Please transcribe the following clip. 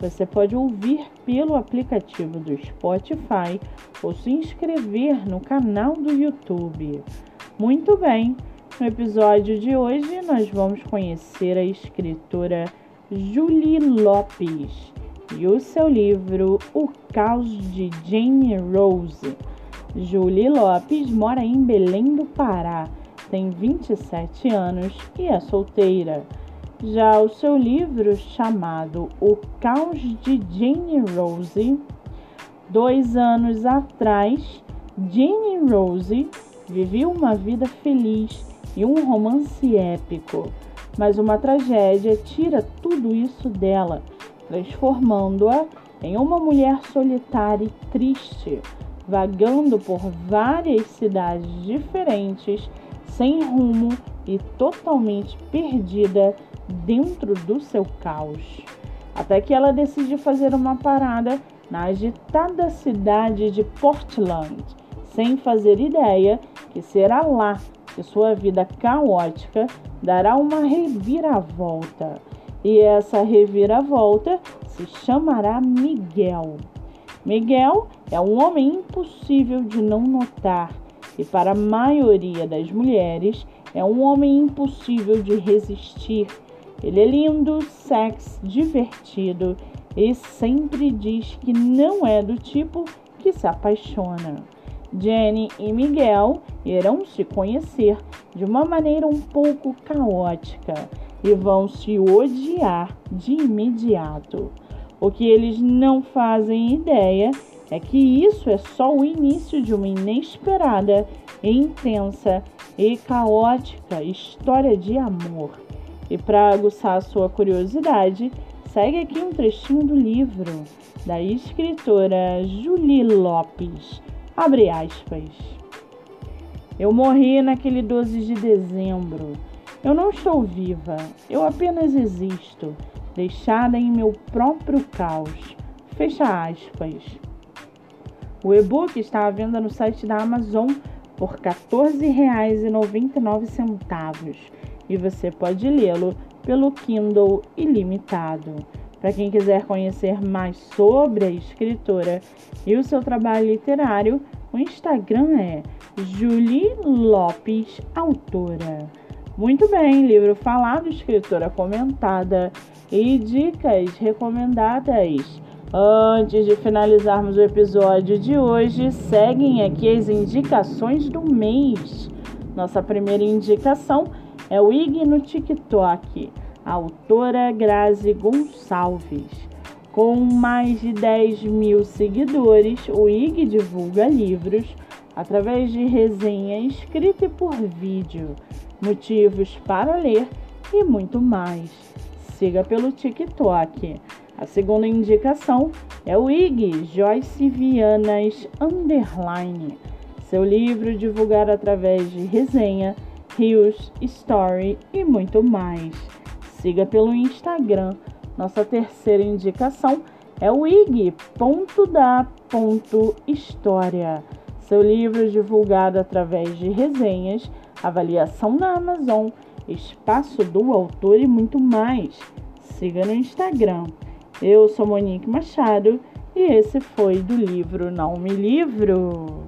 você pode ouvir pelo aplicativo do Spotify ou se inscrever no canal do YouTube. Muito bem, no episódio de hoje nós vamos conhecer a escritora Julie Lopes e o seu livro O Caos de Jane Rose. Julie Lopes mora em Belém do Pará, tem 27 anos e é solteira. Já o seu livro chamado O Caos de Jane Rose, dois anos atrás, Jane Rose vivia uma vida feliz e um romance épico, mas uma tragédia tira tudo isso dela, transformando-a em uma mulher solitária e triste, vagando por várias cidades diferentes, sem rumo e totalmente perdida dentro do seu caos. Até que ela decide fazer uma parada na agitada cidade de Portland, sem fazer ideia que será lá que sua vida caótica dará uma reviravolta. E essa reviravolta se chamará Miguel. Miguel é um homem impossível de não notar e, para a maioria das mulheres, é um homem impossível de resistir ele é lindo, sexy, divertido e sempre diz que não é do tipo que se apaixona. Jenny e Miguel irão se conhecer de uma maneira um pouco caótica e vão se odiar de imediato. O que eles não fazem ideia é que isso é só o início de uma inesperada, intensa e caótica história de amor. E para aguçar a sua curiosidade, segue aqui um trechinho do livro da escritora Julie Lopes. Abre aspas. Eu morri naquele 12 de dezembro. Eu não estou viva, eu apenas existo, deixada em meu próprio caos. Fecha aspas. O e-book está à venda no site da Amazon por R$ 14,99 e você pode lê-lo pelo Kindle ilimitado. Para quem quiser conhecer mais sobre a escritora e o seu trabalho literário, o Instagram é Julie Lopes Autora. Muito bem, livro falado, escritora comentada e dicas recomendadas. Antes de finalizarmos o episódio de hoje, seguem aqui as indicações do mês. Nossa primeira indicação é o IG no TikTok, autora Grazi Gonçalves. Com mais de 10 mil seguidores, o IG divulga livros através de resenha escrita e por vídeo, motivos para ler e muito mais. Siga pelo TikTok. A segunda indicação é o IG Joyce Vianas Underline. Seu livro divulgado através de resenha Rios, Story e muito mais. Siga pelo Instagram. Nossa terceira indicação é o ig.da.história. Seu livro divulgado através de resenhas, avaliação na Amazon, espaço do autor e muito mais. Siga no Instagram. Eu sou Monique Machado e esse foi do livro Não Me Livro.